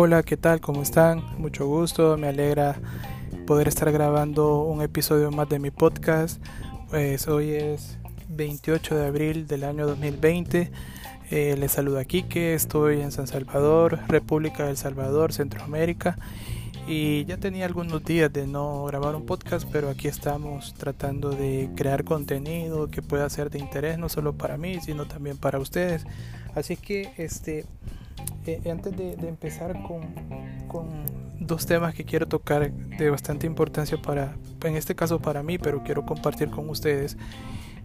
Hola, ¿qué tal? ¿Cómo están? Mucho gusto, me alegra poder estar grabando un episodio más de mi podcast. Pues hoy es 28 de abril del año 2020. Eh, les saluda Kike, estoy en San Salvador, República del Salvador, Centroamérica. Y ya tenía algunos días de no grabar un podcast, pero aquí estamos tratando de crear contenido que pueda ser de interés no solo para mí, sino también para ustedes. Así que este eh, antes de, empezar con, dos temas que quiero tocar de bastante importancia para, en este caso para mí, pero quiero compartir con ustedes.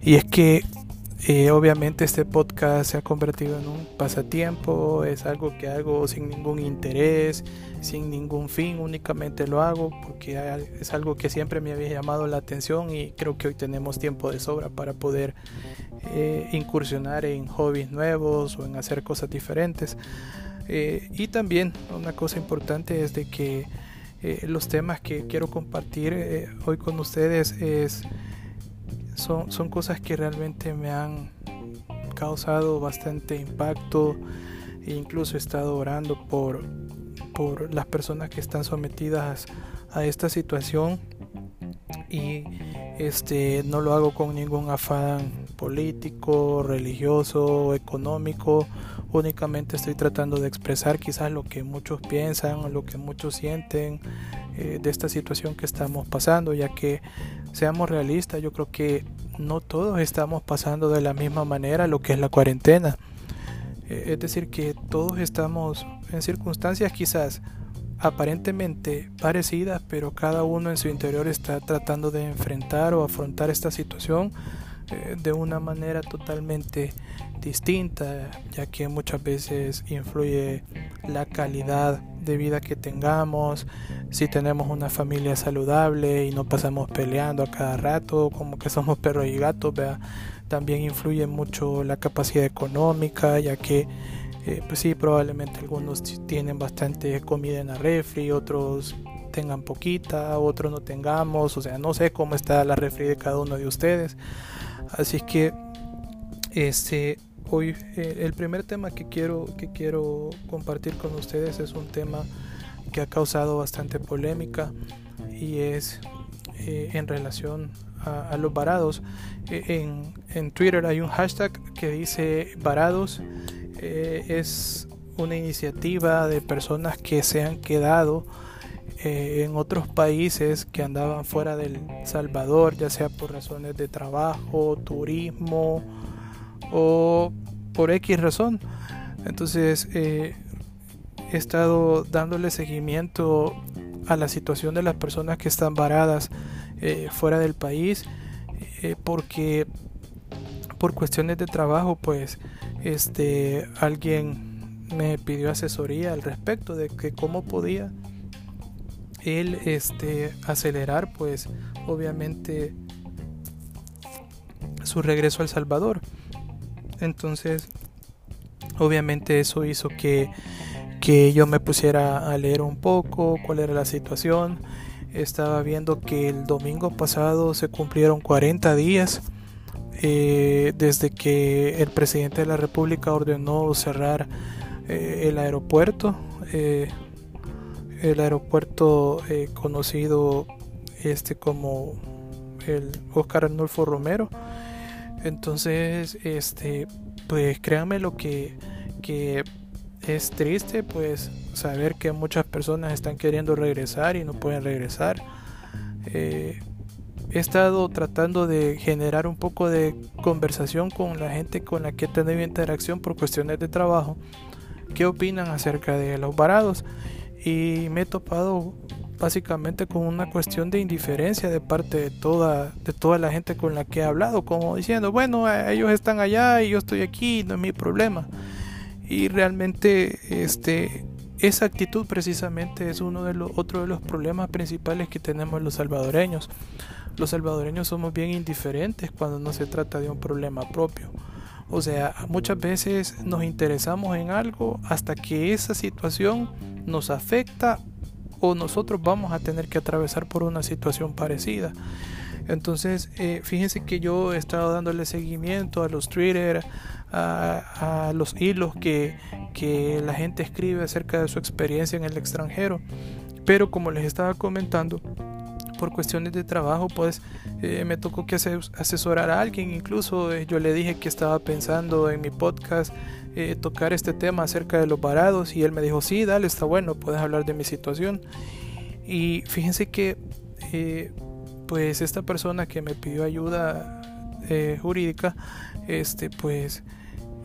Y es que eh, obviamente este podcast se ha convertido en un pasatiempo, es algo que hago sin ningún interés, sin ningún fin, únicamente lo hago porque es algo que siempre me había llamado la atención y creo que hoy tenemos tiempo de sobra para poder eh, incursionar en hobbies nuevos o en hacer cosas diferentes. Eh, y también una cosa importante es de que eh, los temas que quiero compartir hoy con ustedes es, son, son cosas que realmente me han causado bastante impacto e incluso he estado orando por, por las personas que están sometidas a esta situación y este no lo hago con ningún afán político, religioso, económico únicamente estoy tratando de expresar quizás lo que muchos piensan o lo que muchos sienten eh, de esta situación que estamos pasando, ya que seamos realistas, yo creo que no todos estamos pasando de la misma manera lo que es la cuarentena. Eh, es decir, que todos estamos en circunstancias quizás aparentemente parecidas, pero cada uno en su interior está tratando de enfrentar o afrontar esta situación eh, de una manera totalmente distinta, ya que muchas veces influye la calidad de vida que tengamos, si tenemos una familia saludable y no pasamos peleando a cada rato, como que somos perros y gatos, también influye mucho la capacidad económica, ya que eh, pues sí, probablemente algunos tienen bastante comida en la refri, otros tengan poquita, otros no tengamos, o sea, no sé cómo está la refri de cada uno de ustedes. Así que este hoy eh, el primer tema que quiero que quiero compartir con ustedes es un tema que ha causado bastante polémica y es eh, en relación a, los varados. Eh, en, en, Twitter hay un hashtag que dice varados. Es una iniciativa de personas que se han quedado en otros países que andaban fuera del Salvador, ya sea por razones de trabajo, turismo o por X razón. Entonces eh, he estado dándole seguimiento a la situación de las personas que están varadas eh, fuera del país eh, porque por cuestiones de trabajo pues este alguien me pidió asesoría al respecto de que cómo podía él este acelerar pues obviamente su regreso al Salvador entonces, obviamente eso hizo que, que yo me pusiera a leer un poco cuál era la situación. Estaba viendo que el domingo pasado se cumplieron 40 días eh, desde que el presidente de la República ordenó cerrar eh, el aeropuerto, eh, el aeropuerto conocido este como el Oscar Arnulfo Romero. Entonces, este, pues créanme lo que, que es triste, pues saber que muchas personas están queriendo regresar y no pueden regresar. He estado tratando de generar un poco de conversación con la gente con la que he tenido interacción por cuestiones de trabajo. ¿Qué opinan acerca de los varados? Y me he topado básicamente con una cuestión de indiferencia de parte de toda, de toda la gente con la que he hablado, como diciendo, bueno, ellos están allá y yo estoy aquí, no es mi problema. Y realmente este, esa actitud precisamente es uno de los, otro de los problemas principales que tenemos los salvadoreños. Los salvadoreños somos bien indiferentes cuando no se trata de un problema propio. O sea, muchas veces nos interesamos en algo hasta que esa situación nos afecta o nosotros vamos a tener que atravesar por una situación parecida. Entonces, eh, fíjense que yo he estado dándole seguimiento a los Twitter, a, a los hilos que, que la gente escribe acerca de su experiencia en el extranjero. Pero como les estaba comentando, por cuestiones de trabajo, pues eh, me tocó que asesorar a alguien. Incluso eh, yo le dije que estaba pensando en mi podcast eh, tocar este tema acerca de los varados y él me dijo, sí, dale, está bueno, puedes hablar de mi situación. Y fíjense que pues esta persona que me pidió ayuda jurídica, este pues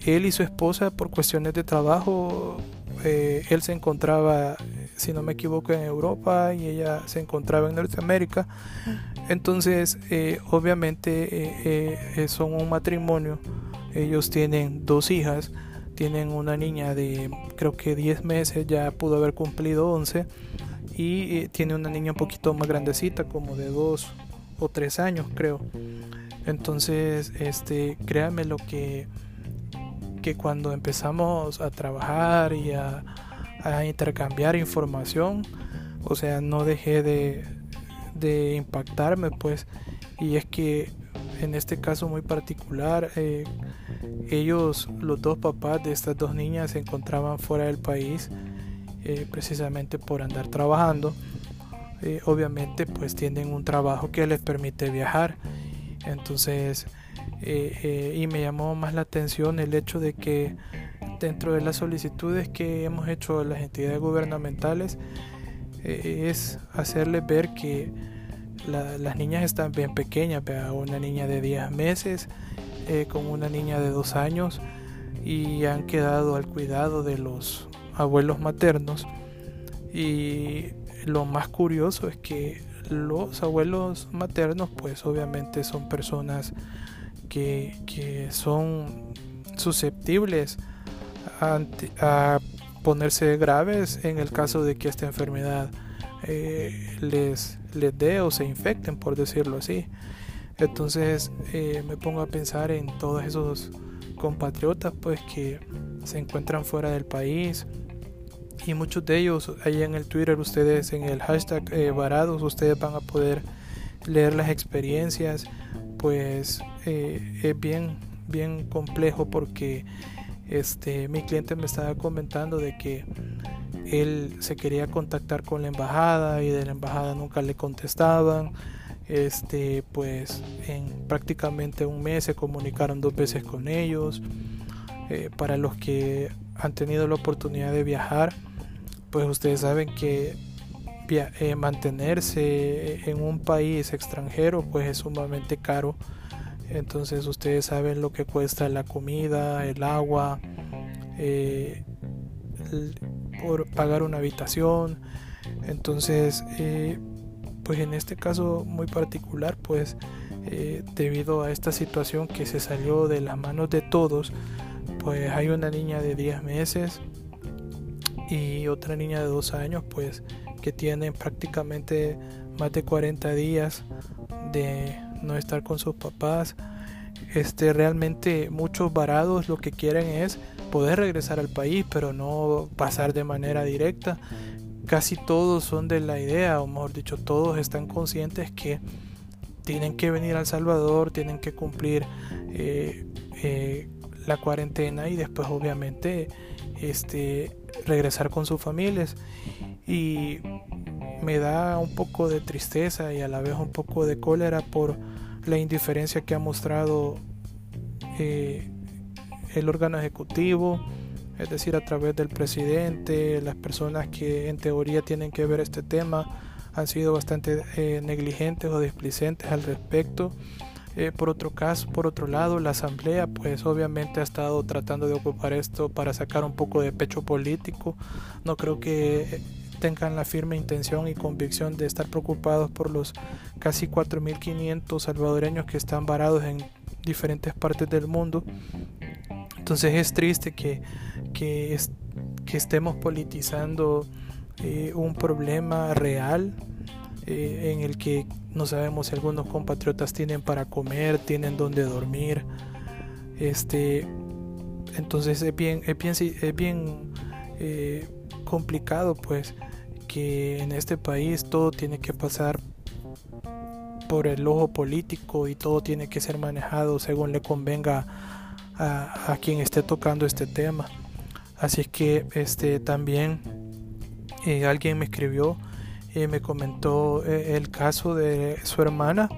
él y su esposa por cuestiones de trabajo, él se encontraba si no me equivoco, en Europa y ella se encontraba en Norteamérica. Entonces, eh, obviamente eh, eh, son un matrimonio. Ellos tienen dos hijas. Tienen una niña de creo que 10 meses, ya pudo haber cumplido 11. Y tiene una niña un poquito más grandecita, como de 2 o 3 años, creo. Entonces, este, créanme lo que, que cuando empezamos a trabajar y a, intercambiar información, o sea, no dejé de, de impactarme, pues, y es que en este caso muy particular, eh, ellos, los dos papás de estas dos niñas, se encontraban fuera del país, eh, precisamente por andar trabajando. Eh, obviamente, pues tienen un trabajo que les permite viajar. Entonces, y me llamó más la atención el hecho de que dentro de las solicitudes que hemos hecho a las entidades gubernamentales eh, es hacerles ver que las niñas están bien pequeñas, una niña de 10 meses eh, con una niña de 2 años y han quedado al cuidado de los abuelos maternos. Y lo más curioso es que los abuelos maternos pues obviamente son personas que, son susceptibles a, ponerse graves en el caso de que esta enfermedad eh, les, les dé o se infecten, por decirlo así. Entonces eh, me pongo a pensar en todos esos compatriotas pues que se encuentran fuera del país y muchos de ellos ahí en el Twitter ustedes en el hashtag eh, varados ustedes van a poder leer las experiencias pues es bien bien complejo porque este, mi cliente me estaba comentando de que él se quería contactar con la embajada y de la embajada nunca le contestaban. Este, pues en prácticamente un mes se comunicaron dos veces con ellos. Eh, para los que han tenido la oportunidad de viajar, pues ustedes saben que eh, mantenerse en un país extranjero pues es sumamente caro entonces ustedes saben lo que cuesta la comida, el agua, eh, por pagar una habitación. Entonces, eh, pues en este caso muy particular, pues eh, debido a esta situación que se salió de las manos de todos, pues hay una niña de 10 meses y otra niña de 2 años, pues que tienen prácticamente más de 40 días de no estar con sus papás. Este, realmente muchos varados lo que quieren es poder regresar al país, pero no pasar de manera directa. Casi todos son de la idea, o mejor dicho, todos están conscientes que tienen que venir a El Salvador, tienen que cumplir eh, eh, la cuarentena y después obviamente este, regresar con sus familias. Y me da un poco de tristeza y a la vez un poco de cólera por la indiferencia que ha mostrado eh, el órgano ejecutivo, es decir, a través del presidente, las personas que en teoría tienen que ver este tema han sido bastante eh, negligentes o displicentes al respecto. Eh, por otro caso, por otro lado, la asamblea, pues obviamente ha estado tratando de ocupar esto para sacar un poco de pecho político. No creo que tengan la firme intención y convicción de estar preocupados por los casi 4.500 salvadoreños que están varados en diferentes partes del mundo. Entonces es triste que, que, estemos politizando eh, un problema real eh, en el que no sabemos si algunos compatriotas tienen para comer, tienen donde dormir. Este, entonces es bien, es bien, es bien eh, complicado pues que en este país todo tiene que pasar por el ojo político y todo tiene que ser manejado según le convenga a, quien esté tocando este tema. Así que este también eh, alguien me escribió y me comentó eh, el caso de su hermana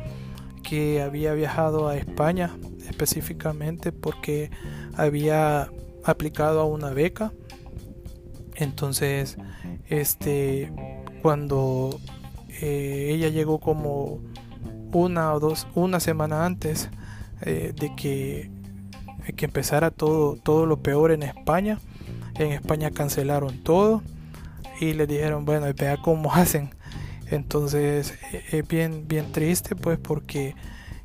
que había viajado a España específicamente porque había aplicado a una beca. Entonces, este cuando eh, ella llegó como una o dos, una semana antes eh, de que, que empezara todo, todo lo peor en España. En España cancelaron todo y le dijeron, bueno, vea cómo hacen. Entonces eh, es bien, bien triste pues porque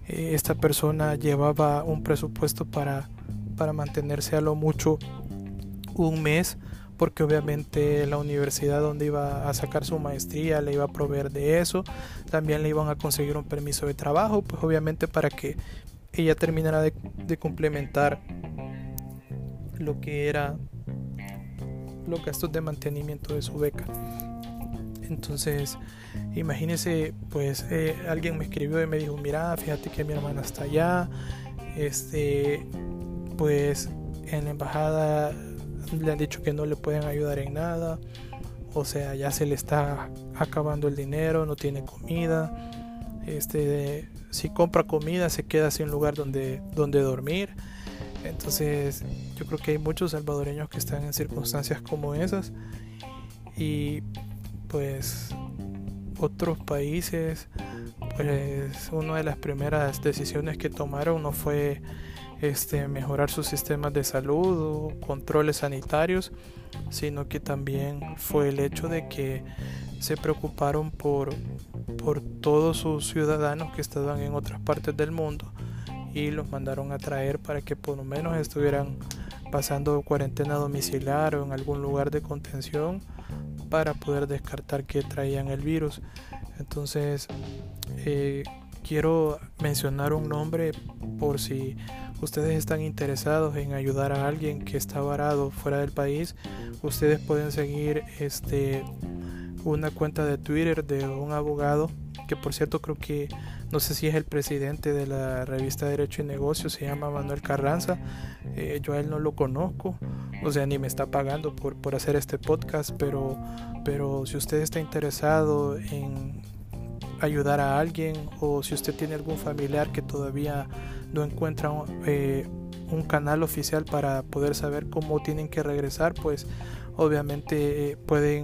esta persona llevaba un presupuesto para, para mantenerse a lo mucho un mes porque obviamente la universidad donde iba a sacar su maestría le iba a proveer de eso, también le iban a conseguir un permiso de trabajo, pues obviamente para que ella terminara de, complementar lo que era los gastos de mantenimiento de su beca. Entonces, imagínese, pues eh, alguien me escribió y me dijo, mira, fíjate que mi hermana está allá, este, pues en la embajada le han dicho que no le pueden ayudar en nada, o sea, ya se le está acabando el dinero, no tiene comida, este, si compra comida se queda sin lugar donde, donde dormir. Entonces, yo creo que hay muchos salvadoreños que están en circunstancias como esas. Y pues otros países, pues una de las primeras decisiones que tomaron no fue este, mejorar sus sistemas de salud o controles sanitarios, sino que también fue el hecho de que se preocuparon por, por todos sus ciudadanos que estaban en otras partes del mundo y los mandaron a traer para que por lo menos estuvieran pasando cuarentena domiciliar o en algún lugar de contención para poder descartar que traían el virus. Entonces, eh, quiero mencionar un nombre por si ustedes están interesados en ayudar a alguien que está varado fuera del país, ustedes pueden seguir este una cuenta de Twitter de un abogado que por cierto creo que no sé si es el presidente de la revista Derecho y Negocios, se llama Manuel Carranza. Eh, yo a él no lo conozco, o sea, ni me está pagando por, por hacer este podcast, pero, pero si usted está interesado en ayudar a alguien o si usted tiene algún familiar que todavía no encuentra eh, un canal oficial para poder saber cómo tienen que regresar, pues obviamente eh, pueden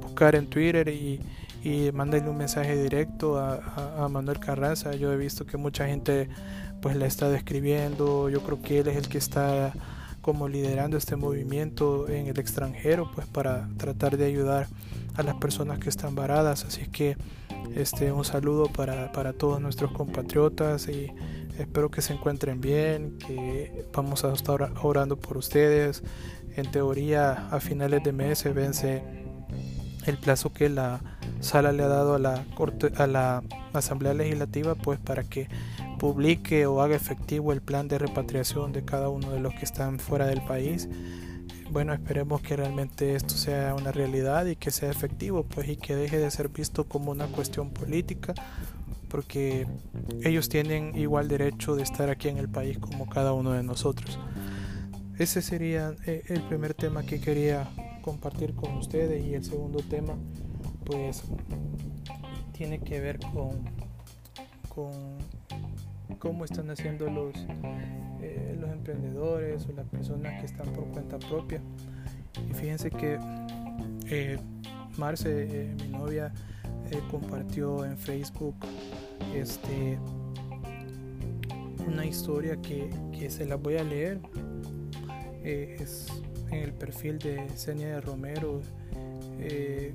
buscar en Twitter y, y mandarle un mensaje directo a, Manuel Carranza. Yo he visto que mucha gente pues le está describiendo, yo creo que él es el que está como liderando este movimiento en el extranjero pues para tratar de ayudar a las personas que están varadas así que este un saludo para, para todos nuestros compatriotas y Espero que se encuentren bien, que vamos a estar orando por ustedes. En teoría, a finales de mes se vence el plazo que la sala le ha dado a la corte, a la asamblea legislativa, pues para que publique o haga efectivo el plan de repatriación de cada uno de los que están fuera del país. Bueno, esperemos que realmente esto sea una realidad y que sea efectivo, pues y que deje de ser visto como una cuestión política porque ellos tienen igual derecho de estar aquí en el país como cada uno de nosotros. Ese sería eh, el primer tema que quería compartir con ustedes y el segundo tema pues tiene que ver con, con cómo están haciendo los, eh, los emprendedores o las personas que están por cuenta propia. Y fíjense que eh, Marce, mi novia, compartió en Facebook este, una historia que, se la voy a leer. Eh, es en el perfil de Senia de Romero eh,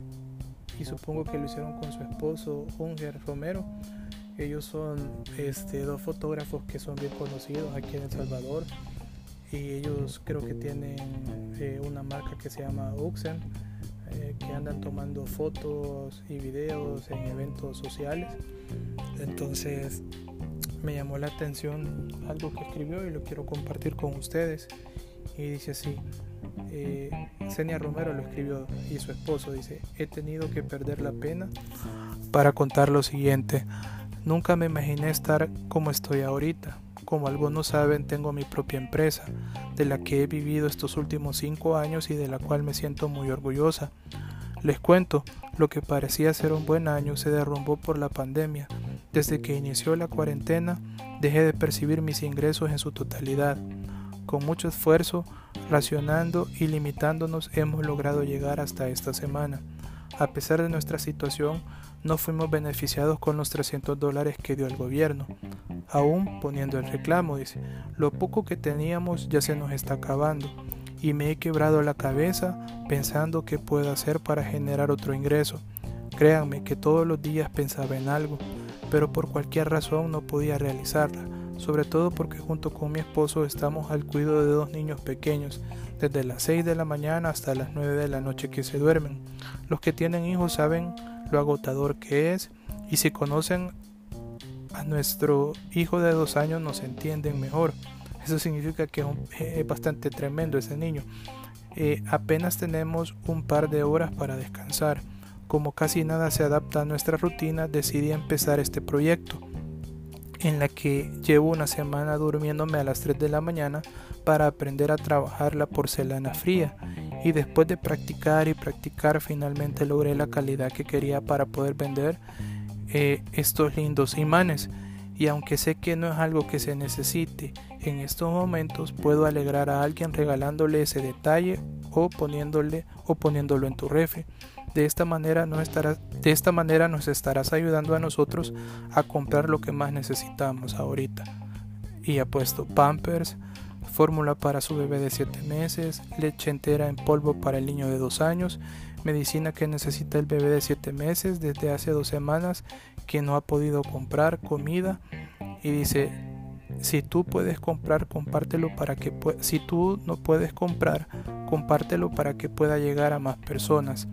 y supongo que lo hicieron con su esposo Unger Romero. Ellos son este, dos fotógrafos que son bien conocidos aquí en El Salvador y ellos creo que tienen eh, una marca que se llama Uxen que andan tomando fotos y videos en eventos sociales. Entonces me llamó la atención algo que escribió y lo quiero compartir con ustedes. Y dice así, eh, Romero lo escribió y su esposo dice, he tenido que perder la pena para contar lo siguiente. Nunca me imaginé estar como estoy ahorita. Como algunos saben, tengo mi propia empresa, de la que he vivido estos últimos cinco años y de la cual me siento muy orgullosa. Les cuento, lo que parecía ser un buen año se derrumbó por la pandemia. Desde que inició la cuarentena, dejé de percibir mis ingresos en su totalidad. Con mucho esfuerzo, racionando y limitándonos, hemos logrado llegar hasta esta semana. A pesar de nuestra situación, no fuimos beneficiados con los 300 dólares que dio el gobierno. Aún poniendo el reclamo, dice, lo poco que teníamos ya se nos está acabando y me he quebrado la cabeza pensando qué puedo hacer para generar otro ingreso. Créanme que todos los días pensaba en algo, pero por cualquier razón no podía realizarla, sobre todo porque junto con mi esposo estamos al cuidado de dos niños pequeños, desde las 6 de la mañana hasta las 9 de la noche que se duermen. Los que tienen hijos saben lo agotador que es y si conocen a nuestro hijo de dos años nos entienden mejor. Eso significa que es bastante tremendo ese niño. Eh, apenas tenemos un par de horas para descansar. Como casi nada se adapta a nuestra rutina, decidí empezar este proyecto, en la que llevo una semana durmiéndome a las 3 de la mañana para aprender a trabajar la porcelana fría. Y después de practicar y practicar, finalmente logré la calidad que quería para poder vender eh, estos lindos imanes y aunque sé que no es algo que se necesite en estos momentos, puedo alegrar a alguien regalándole ese detalle o poniéndole o poniéndolo en tu refri. De esta manera nos estarás, de esta manera nos estarás ayudando a nosotros a comprar lo que más necesitamos ahorita. Y ha puesto Pampers, fórmula para su bebé de 7 meses, leche entera en polvo para el niño de 2 años, medicina que necesita el bebé de 7 meses desde hace 2 semanas que no ha podido comprar comida y dice si tú puedes comprar compártelo para que si tú no puedes comprar compártelo para que pueda llegar a más personas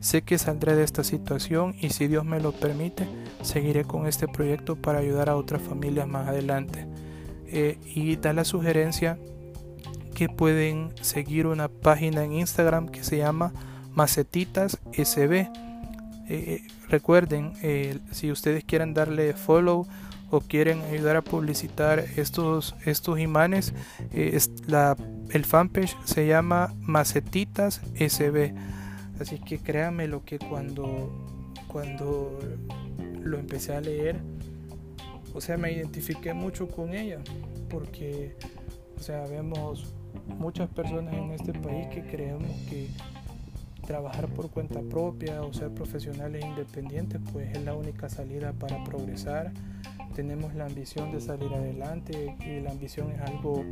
sé que saldré de esta situación y si Dios me lo permite seguiré con este proyecto para ayudar a otras familias más adelante eh, y da la sugerencia que pueden seguir una página en Instagram que se llama Macetitas SB eh, recuerden, eh, si ustedes quieren darle follow o quieren ayudar a publicitar estos, estos imanes, el fanpage se llama Macetitas SB. Así que créanme lo que cuando, cuando lo empecé a leer, o sea, me identifiqué mucho con ella, porque, o sea, vemos muchas personas en este país que creemos que trabajar por cuenta propia o ser profesionales independientes pues es la única salida para progresar. Tenemos la ambición de salir adelante y la ambición es algo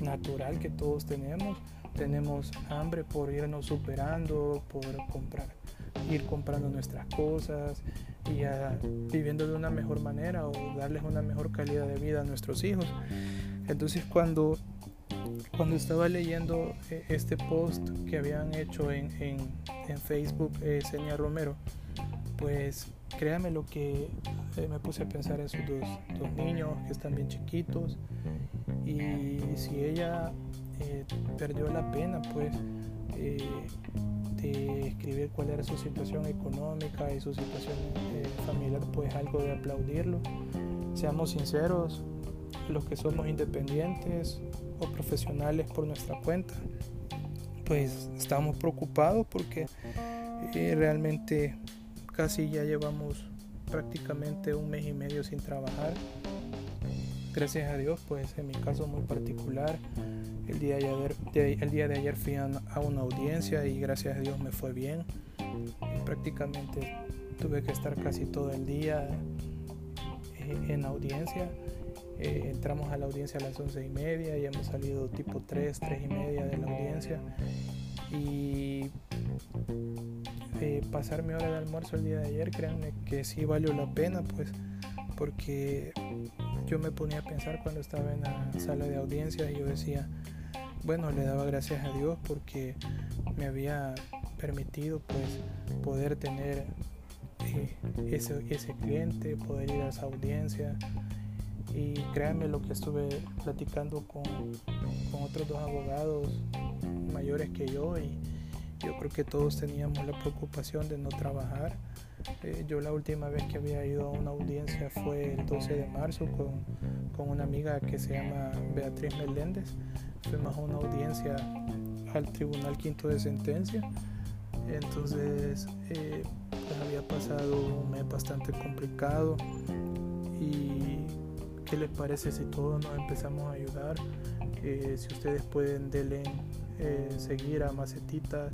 natural que todos tenemos. Tenemos hambre por irnos superando, por comprar, ir comprando nuestras cosas y viviendo de una mejor manera o darles una mejor calidad de vida a nuestros hijos. Entonces cuando cuando estaba leyendo eh, este post que habían hecho en, Facebook eh, Seña Romero, pues créame lo que eh, me puse a pensar en sus dos, niños que están bien chiquitos y si ella perdió la pena pues de escribir cuál era su situación económica y su situación familiar pues algo de aplaudirlo seamos sinceros los que somos independientes o profesionales por nuestra cuenta, pues estamos preocupados porque eh, realmente casi ya llevamos prácticamente un mes y medio sin trabajar. Gracias a Dios, pues en mi caso muy particular, el día de ayer, el día de ayer fui a una audiencia y gracias a Dios me fue bien. prácticamente tuve que estar casi todo el día eh, en audiencia eh, entramos a la audiencia a las once y media y hemos salido tipo 3, 3 y media de la audiencia. Y eh, pasar mi hora de almuerzo el día de ayer, créanme que sí valió la pena, pues, porque yo me ponía a pensar cuando estaba en la sala de audiencias y yo decía, bueno, le daba gracias a Dios porque me había permitido pues poder tener eh, ese, ese cliente, poder ir a esa audiencia, y créanme lo que estuve platicando con, con otros dos abogados mayores que yo y yo creo que todos teníamos la preocupación de no trabajar Eh, yo la última vez que había ido a una audiencia fue el 12 de marzo con, con una amiga que se llama Beatriz Meléndez. Fuimos a una audiencia al Tribunal Quinto de Sentencia. Entonces eh, pues había pasado un mes bastante complicado y ¿qué les parece si todos nos empezamos a ayudar? Eh, si ustedes pueden denle eh, seguir a Macetita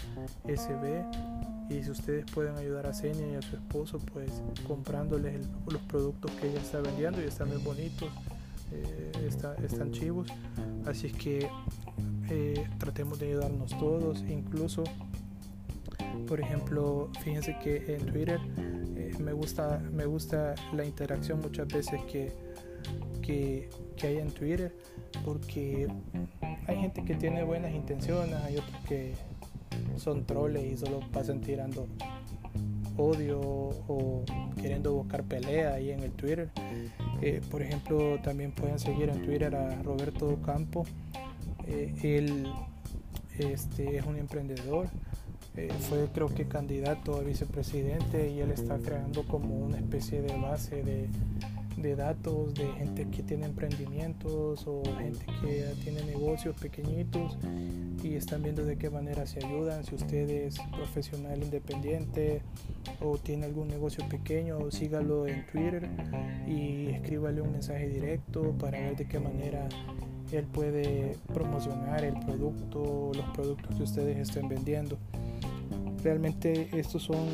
SB y si ustedes pueden ayudar a Senia y a su esposo pues comprándoles los productos que ella está vendiendo y están muy bonitos eh, están chivos. Así es que eh, tratemos de ayudarnos todos. Incluso por ejemplo fíjense que en Twitter me gusta me gusta la interacción muchas veces que, que, que hay en Twitter porque hay gente que tiene buenas intenciones, hay otros que son troles y solo pasan tirando odio o queriendo buscar pelea ahí en el Twitter. Eh, por ejemplo, también pueden seguir en Twitter a Roberto Campo. Eh, él este, es un emprendedor. Eh, fue creo que candidato a vicepresidente y él está creando como una especie de base de, de datos de gente que tiene emprendimientos o gente que tiene negocios pequeñitos y están viendo de qué manera se ayudan. Si usted es profesional independiente o tiene algún negocio pequeño, sígalo en Twitter y escríbale un mensaje directo para ver de qué manera él puede promocionar el producto, los productos que ustedes estén vendiendo. Realmente estos son,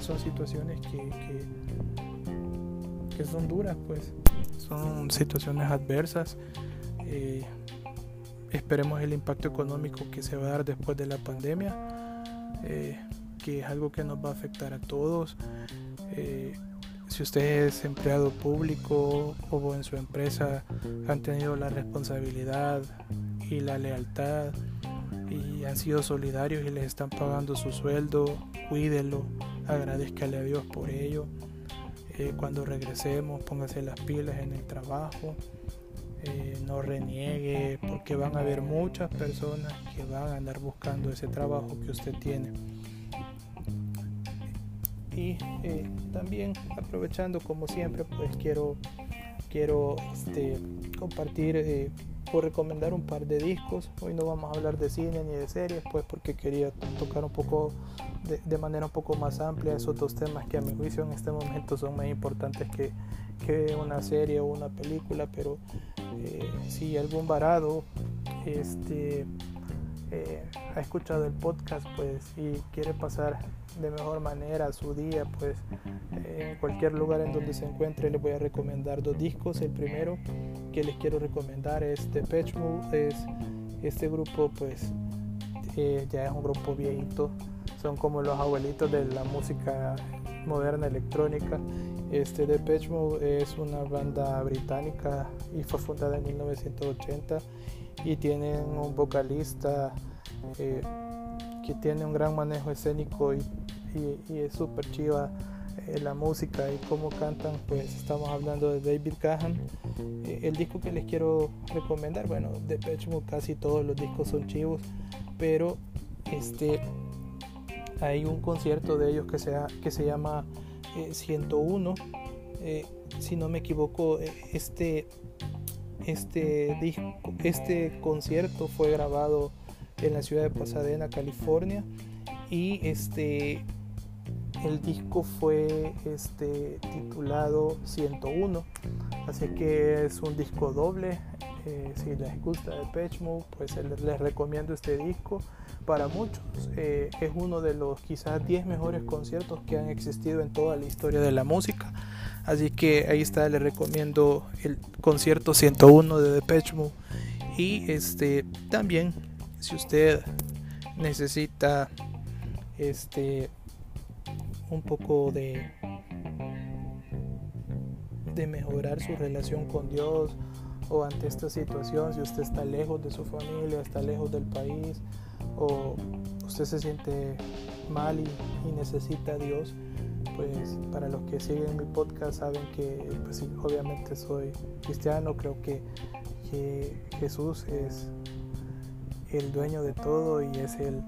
son situaciones que, que que son duras, pues son situaciones adversas. Eh, esperemos el impacto económico que se va a dar después de la pandemia, eh, que es algo que nos va a afectar a todos. Eh, si usted es empleado público o en su empresa han tenido la responsabilidad y la lealtad y han sido solidarios y les están pagando su sueldo, cuídelo, agradezcale a Dios por ello cuando regresemos, póngase las pilas en el trabajo, eh, no reniegue, porque van a haber muchas personas que van a andar buscando ese trabajo que usted tiene. Y eh, también aprovechando como siempre, pues quiero, quiero este, compartir eh, o recomendar un par de discos. Hoy no vamos a hablar de cine ni de series, pues porque quería tocar un poco de, manera un poco más amplia esos dos temas que a mi juicio en este momento son más importantes que, que una serie o una película, pero eh, si algún varado este, eh, ha escuchado el podcast pues y quiere pasar de mejor manera su día pues en cualquier lugar en donde se encuentre les voy a recomendar dos discos. El primero que les quiero recomendar es Depeche Mode es este grupo pues eh, ya es un grupo viejito son como los abuelitos de la música moderna electrónica. Este Depeche Mode es una banda británica y fue fundada en 1980 y tienen un vocalista eh, que tiene un gran manejo escénico y, es súper chiva eh, la música y cómo cantan, pues estamos hablando de David Cahan. Eh, el disco que les quiero recomendar, bueno, Depeche Mode casi todos los discos son chivos, pero este hay un concierto de ellos que, sea, que se llama 101. Eh, eh, si no me equivoco, eh, este, este, disco, este concierto fue grabado en la ciudad de Pasadena, California. Y este, el disco fue este, titulado 101. Así que es un disco doble. Si les gusta Patch Mode, pues les recomiendo este disco para muchos eh, es uno de los quizás 10 mejores conciertos que han existido en toda la historia de la música. Así que ahí está, le recomiendo el concierto 101 de Depeche Mode. Y este también, si usted necesita este un poco de de mejorar su relación con Dios o ante esta situación, si usted está lejos de su familia, está lejos del país, o usted se siente mal y, necesita a Dios, pues para los que siguen mi podcast saben que pues obviamente soy cristiano, creo que, Jesús es el dueño de todo y es el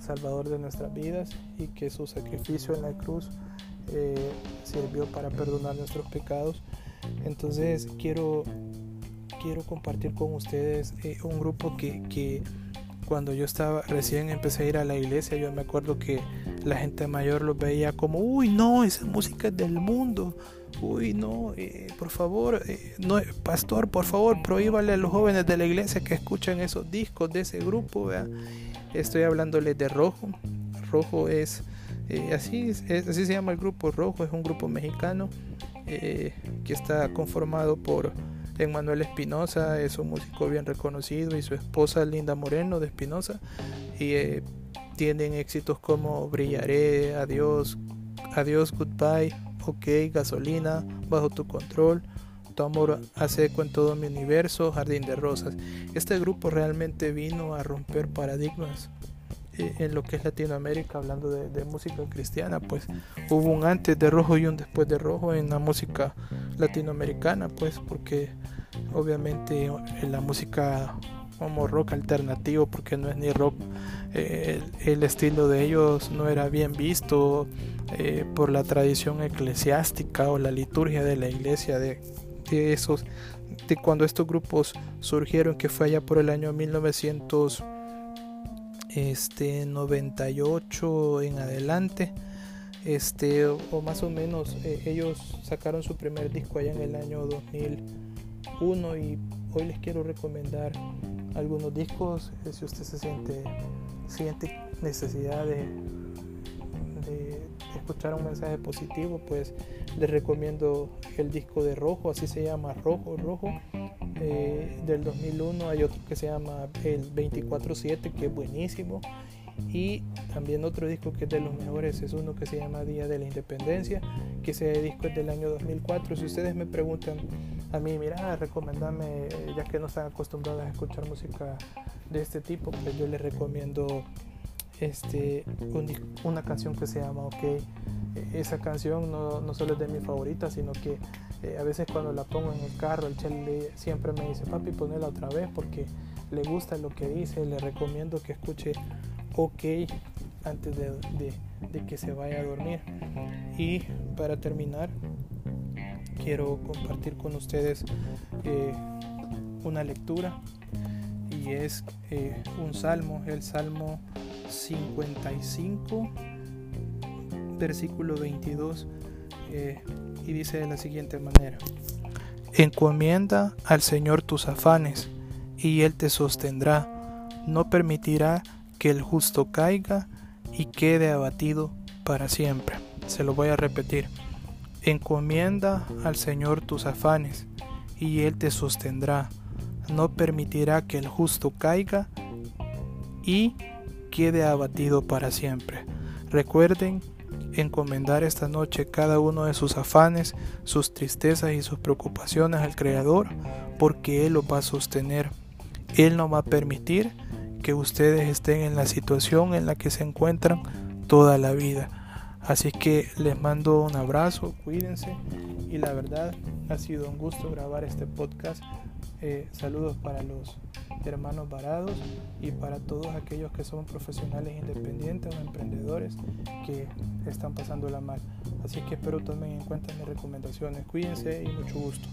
salvador de nuestras vidas y que su sacrificio en la cruz eh, sirvió para perdonar nuestros pecados. Entonces quiero, quiero compartir con ustedes eh, un grupo que, que cuando yo estaba recién empecé a ir a la iglesia, yo me acuerdo que la gente mayor los veía como, uy, no, esa música es del mundo. Uy, no, eh, por favor, eh, no, pastor, por favor, prohíbale a los jóvenes de la iglesia que escuchen esos discos de ese grupo. Estoy hablándoles de Rojo. Rojo es, así, así se llama el grupo Rojo, es un grupo mexicano que está conformado por Emmanuel Espinosa, es un músico bien reconocido, y su esposa Linda Moreno de Espinosa. Y tienen éxitos como Brillaré, Adiós, Adiós, Goodbye, Ok, Gasolina, Bajo tu Control, Tu Amor a Seco en todo mi universo, Jardín de Rosas. Este grupo realmente vino a romper paradigmas eh, en lo que es Latinoamérica, hablando de, música cristiana, pues hubo un antes de rojo y un después de rojo en la música latinoamericana, pues porque obviamente en la música como rock alternativo, porque no es ni rock el, estilo de ellos no era bien visto eh, por la tradición eclesiástica o la liturgia de la iglesia de, esos de cuando estos grupos surgieron que fue allá por el año 1998 este, en adelante. Este o más o menos eh, ellos sacaron su primer disco allá en el año 2001 y hoy les quiero recomendar algunos discos eh, si usted se siente siente necesidad de, escuchar un mensaje positivo, pues les recomiendo el disco de Rojo, así se llama Rojo, Rojo, eh, del 2001. Hay otro que se llama el 24-7, que es buenísimo. Y también otro disco que es de los mejores es uno que se llama Día de la Independencia, que ese disco es del año 2004. Si ustedes me preguntan a mí, mira, recomendame, eh, ya que no están acostumbrados a escuchar música de este tipo, pues yo les recomiendo este, una canción que se llama OK. Esa canción no, no solo es de mi favorita, sino que eh, a veces cuando la pongo en el carro, el chel siempre me dice, papi, ponela otra vez porque le gusta lo que dice. Le recomiendo que escuche OK antes de, que se vaya a dormir. Y para terminar, quiero compartir con ustedes eh, una lectura y es eh, un salmo, el Salmo 55, versículo 22, eh, y dice de la siguiente manera, encomienda al Señor tus afanes, y Él te sostendrá, no permitirá que el justo caiga y quede abatido para siempre. Se lo voy a repetir Encomienda al Señor tus afanes, y Él te sostendrá. No permitirá que el justo caiga y quede abatido para siempre. Recuerden encomendar esta noche cada uno de sus afanes, sus tristezas y sus preocupaciones al Creador, porque Él lo va a sostener. Él no va a permitir que ustedes estén en la situación en la que se encuentran toda la vida. Así que les mando un abrazo, cuídense y la verdad ha sido un gusto grabar este podcast. Eh, saludos para los hermanos varados y para todos aquellos que son profesionales independientes o emprendedores que están pasando la mal. Así que espero tomen en cuenta mis recomendaciones. Cuídense y mucho gusto.